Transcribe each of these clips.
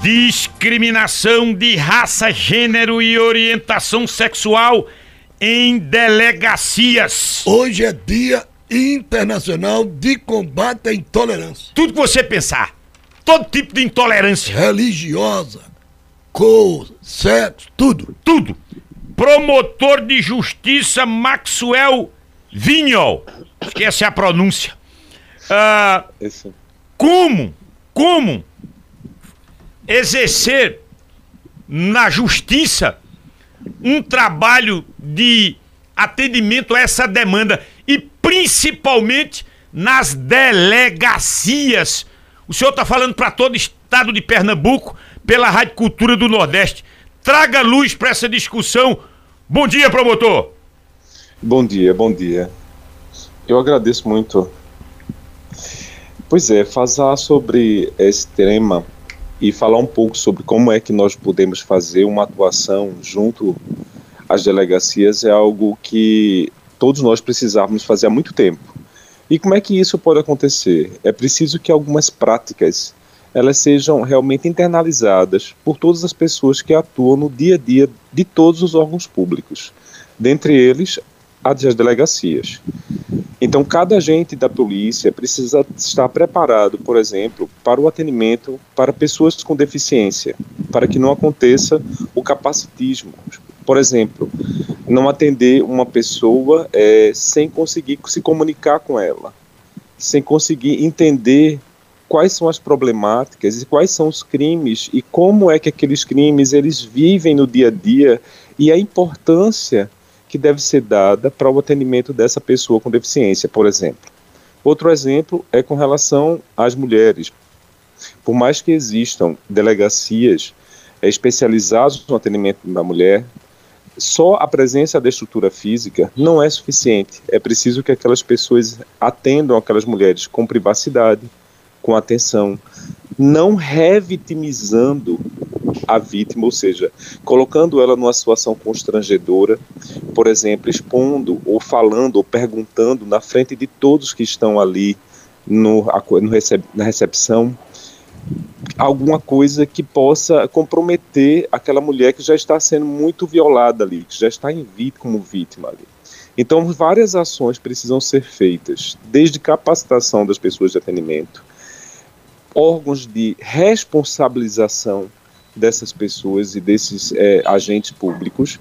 Discriminação de raça, gênero e orientação sexual em delegacias. Hoje é Dia Internacional de Combate à Intolerância Tudo que você pensar, todo tipo de intolerância, religiosa, cor, sexo, tudo. tudo. Promotor de justiça Maxwell Vignol. Esquece a pronúncia. Ah, Esse. como, como exercer na justiça um trabalho de atendimento a essa demanda e principalmente nas delegacias. O senhor está falando para todo o estado de Pernambuco pela Rádio Cultura do Nordeste. Traga luz para essa discussão. Bom dia, promotor. Bom dia, bom dia. Eu agradeço muito. Pois é, falar sobre esse tema e falar um pouco sobre como é que nós podemos fazer uma atuação junto às delegacias é algo que todos nós precisávamos fazer há muito tempo. E como é que isso pode acontecer? É preciso que algumas práticas elas sejam realmente internalizadas por todas as pessoas que atuam no dia a dia de todos os órgãos públicos, dentre eles as delegacias. Então, cada agente da polícia precisa estar preparado, por exemplo, para o atendimento para pessoas com deficiência, para que não aconteça o capacitismo. Por exemplo, não atender uma pessoa é, sem conseguir se comunicar com ela, sem conseguir entender quais são as problemáticas e quais são os crimes e como é que aqueles crimes eles vivem no dia a dia e a importância que deve ser dada para o atendimento dessa pessoa com deficiência, por exemplo. Outro exemplo é com relação às mulheres. Por mais que existam delegacias é, especializadas no atendimento da mulher, só a presença da estrutura física não é suficiente. É preciso que aquelas pessoas atendam aquelas mulheres com privacidade, com atenção, não revitimizando a vítima, ou seja, colocando ela numa situação constrangedora, por exemplo, expondo ou falando ou perguntando na frente de todos que estão ali no, no recep, na recepção alguma coisa que possa comprometer aquela mulher que já está sendo muito violada ali, que já está em como vítima ali. Então, várias ações precisam ser feitas, desde capacitação das pessoas de atendimento, órgãos de responsabilização dessas pessoas e desses é, agentes públicos,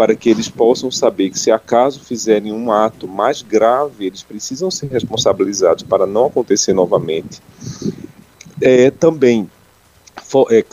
para que eles possam saber que, se acaso fizerem um ato mais grave, eles precisam ser responsabilizados para não acontecer novamente. É, também é,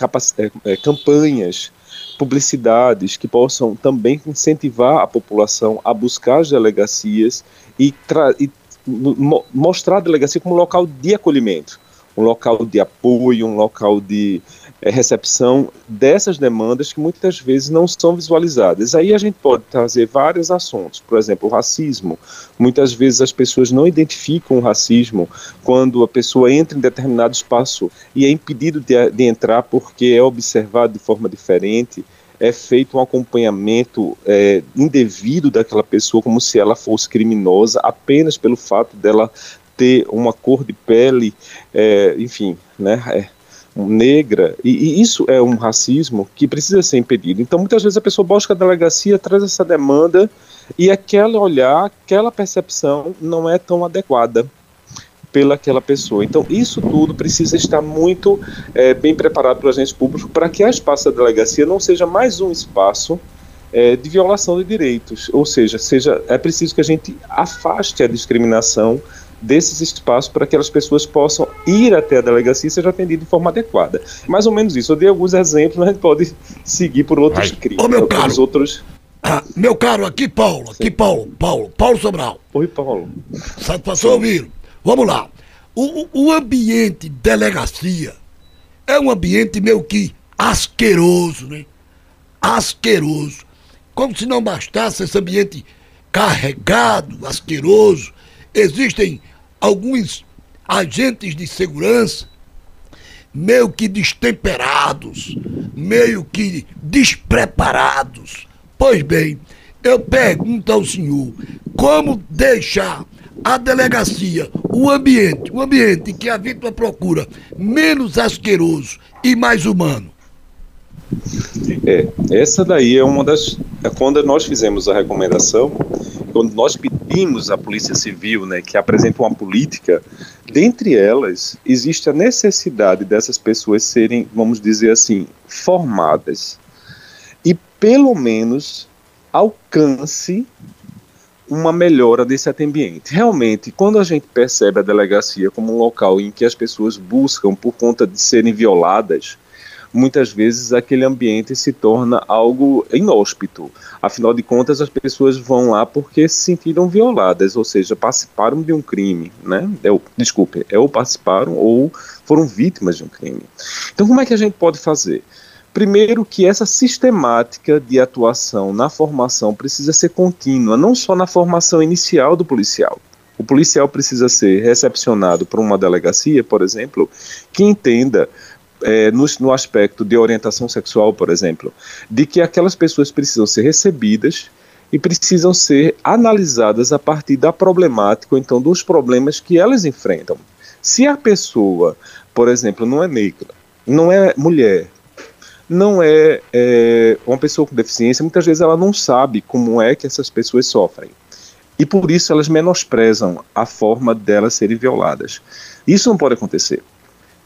é, campanhas, publicidades que possam também incentivar a população a buscar as delegacias e, e mo mostrar a delegacia como local de acolhimento um local de apoio, um local de é, recepção dessas demandas que muitas vezes não são visualizadas. Aí a gente pode trazer vários assuntos, por exemplo, o racismo. Muitas vezes as pessoas não identificam o racismo quando a pessoa entra em determinado espaço e é impedido de, de entrar porque é observado de forma diferente é feito um acompanhamento é, indevido daquela pessoa, como se ela fosse criminosa, apenas pelo fato dela ter uma cor de pele, é, enfim, né, é, negra, e, e, isso é um racismo que precisa ser impedido. Então, muitas vezes a pessoa busca a delegacia, traz essa demanda, e aquele olhar, aquela percepção não é tão adequada pelaquela pessoa. Então, isso tudo precisa estar muito é, bem preparado para o agente público para que a espaço da delegacia não seja mais um espaço é, de violação de direitos, ou seja, seja, é preciso que a gente afaste a discriminação desses espaços para que as pessoas possam ir até a delegacia e seja atendido de forma adequada. Mais ou menos isso. Eu dei alguns exemplos, mas a gente pode seguir por outros crimes. Ô, meu caro. outros. Ah, meu caro, aqui Paulo, aqui Paulo, Paulo, Paulo Sobral. Oi, Paulo. Satisfação ouvir. Vamos lá. O, o ambiente delegacia é um ambiente meio que asqueroso, né? Asqueroso. Como se não bastasse esse ambiente carregado, asqueroso, existem alguns agentes de segurança meio que destemperados, meio que despreparados. Pois bem, eu pergunto ao senhor, como deixar a delegacia, o ambiente, o ambiente que a vítima procura menos asqueroso e mais humano. É, essa daí é uma das. É quando nós fizemos a recomendação, quando nós pedimos à Polícia Civil né, que apresente uma política, dentre elas existe a necessidade dessas pessoas serem, vamos dizer assim, formadas e pelo menos alcance uma melhora desse ambiente. Realmente, quando a gente percebe a delegacia como um local em que as pessoas buscam por conta de serem violadas, muitas vezes aquele ambiente se torna algo inóspito. Afinal de contas, as pessoas vão lá porque se sentiram violadas, ou seja, participaram de um crime, né? É, desculpe, é ou participaram ou foram vítimas de um crime. Então, como é que a gente pode fazer? Primeiro, que essa sistemática de atuação na formação precisa ser contínua, não só na formação inicial do policial. O policial precisa ser recepcionado por uma delegacia, por exemplo, que entenda é, no, no, aspecto de orientação sexual, por exemplo, de que aquelas pessoas precisam ser recebidas e precisam ser analisadas a partir da problemática, ou então dos problemas que elas enfrentam. Se a pessoa, por exemplo, não é negra, não é mulher, não é, é, uma pessoa com deficiência, muitas vezes ela não sabe como é que essas pessoas sofrem. E por isso elas menosprezam a forma delas serem violadas. Isso não pode acontecer.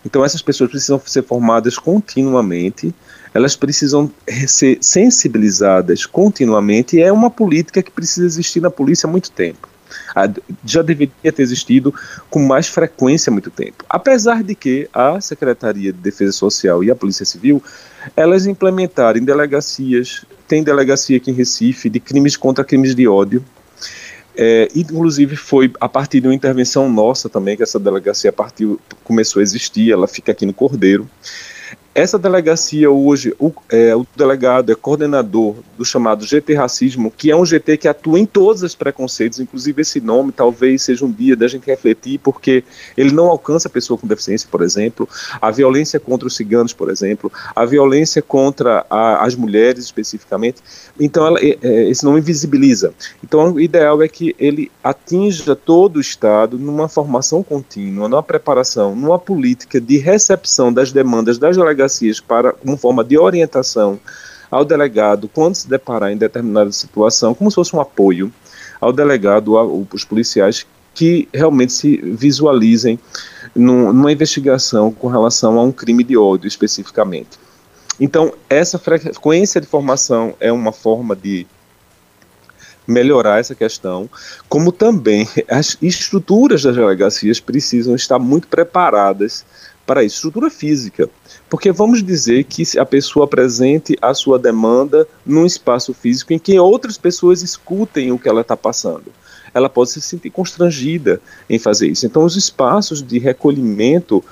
Então essas pessoas precisam ser formadas continuamente, elas precisam ser sensibilizadas continuamente, e é uma política que precisa existir na polícia há muito tempo. Já deveria ter existido com mais frequência há muito tempo. Apesar de que a Secretaria de Defesa Social e a Polícia Civil, elas implementarem delegacias, tem delegacia aqui em Recife de crimes contra crimes de ódio, é, inclusive foi a partir de uma intervenção nossa também que essa delegacia partiu, começou a existir, ela fica aqui no Cordeiro. Essa delegacia hoje, o, é, o, delegado é coordenador do chamado GT Racismo, que é um GT que atua em todos os preconceitos, inclusive esse nome talvez seja um dia da gente refletir, porque ele não alcança a pessoa com deficiência, por exemplo, a violência contra os ciganos, por exemplo, a violência contra a, as mulheres especificamente. Então, ela, é, é, esse nome invisibiliza. Então, o ideal é que ele atinja todo o Estado numa formação contínua, numa preparação, numa política de recepção das demandas das delegações delegacias para uma forma de orientação ao delegado quando se deparar em determinada situação, como se fosse um apoio ao delegado, aos policiais que realmente se visualizem numa investigação com relação a um crime de ódio especificamente. Então, essa frequência de formação é uma forma de melhorar essa questão, como também as estruturas das delegacias precisam estar muito preparadas para isso, estrutura física. Porque vamos dizer que a pessoa apresente a sua demanda num espaço físico em que outras pessoas escutem o que ela está passando. Ela pode se sentir constrangida em fazer isso. Então, os espaços de recolhimento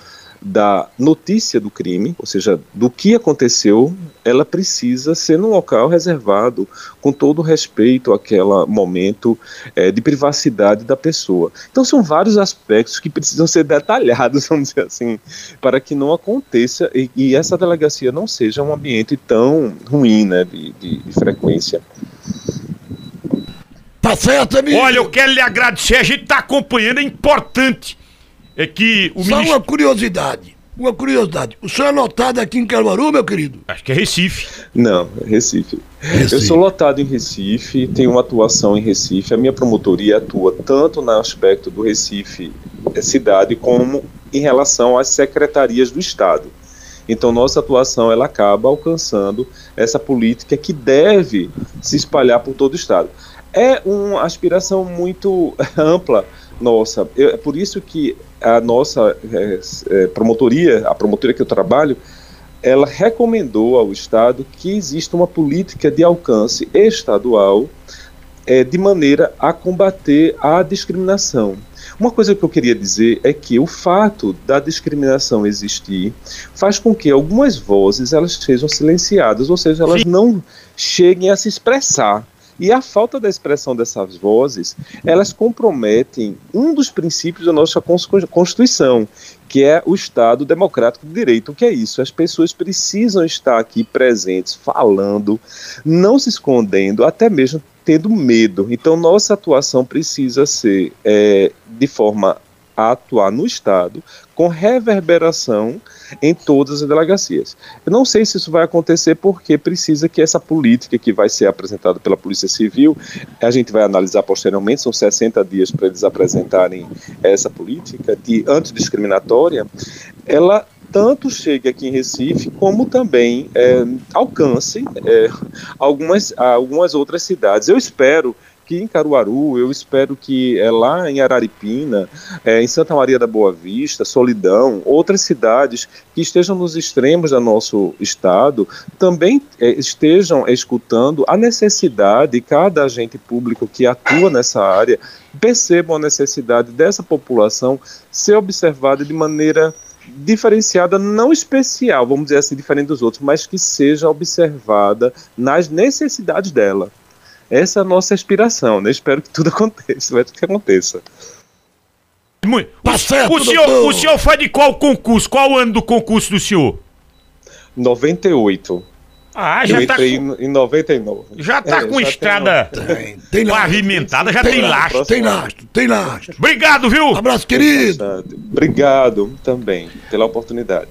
da notícia do crime, ou seja, do que aconteceu, ela precisa ser num local reservado, com todo o respeito àquele momento é, de privacidade da pessoa. Então são vários aspectos que precisam ser detalhados, vamos dizer assim, para que não aconteça e, e essa delegacia não seja um ambiente tão ruim né, de, de, de frequência. Tá certo, amigo. Olha, eu quero lhe agradecer, a gente está acompanhando, é importante é que o Só ministro... uma curiosidade. Uma curiosidade. O senhor é lotado aqui em Caruaru, meu querido? Acho que é Recife. Não, é Recife. Recife. Eu sou lotado em Recife, tenho uma atuação em Recife. A minha promotoria atua tanto no aspecto do Recife é, cidade como em relação às secretarias do Estado. Então nossa atuação ela acaba alcançando essa política que deve se espalhar por todo o estado. É uma aspiração muito ampla nossa. é por isso que a nossa é, é, promotoria, a promotoria que eu trabalho, ela recomendou ao Estado que exista uma política de alcance estadual é, de maneira a combater a discriminação. Uma coisa que eu queria dizer é que o fato da discriminação existir faz com que algumas vozes elas sejam silenciadas, ou seja, elas Sim. não cheguem a se expressar. E a falta da expressão dessas vozes, elas comprometem um dos princípios da nossa Constituição, que é o Estado Democrático de Direito. O que é isso? As pessoas precisam estar aqui presentes, falando, não se escondendo, até mesmo tendo medo. Então, nossa atuação precisa ser é, de forma a atuar no Estado com reverberação em todas as delegacias. Eu não sei se isso vai acontecer porque precisa que essa política que vai ser apresentada pela Polícia Civil, a gente vai analisar posteriormente, são 60 dias para eles apresentarem essa política de antidiscriminatória, ela tanto chegue aqui em Recife, como também é, alcance é, algumas, algumas outras cidades. Eu espero que em Caruaru, eu espero que é, lá em Araripina, é, em Santa Maria da Boa Vista, Solidão, outras cidades que estejam nos extremos do nosso estado, também é, estejam escutando a necessidade, cada agente público que atua nessa área, percebam a necessidade dessa população ser observada de maneira diferenciada, não especial, vamos dizer assim, diferente dos outros, mas que seja observada nas necessidades dela. Essa é a nossa aspiração, né? Espero que tudo aconteça, vai que aconteça. Muito. Tá o, certo, o, senhor, o senhor foi de qual concurso? Qual ano do concurso do senhor? 98. Ah, já eu tá entrei com... em 99. Já tá É, com já estrada Tem, tem pavimentada, já Tem tem lastro, lastro. tem lastro, tem lastro. Obrigado, viu? Abraço, querido. Obrigado também pela oportunidade.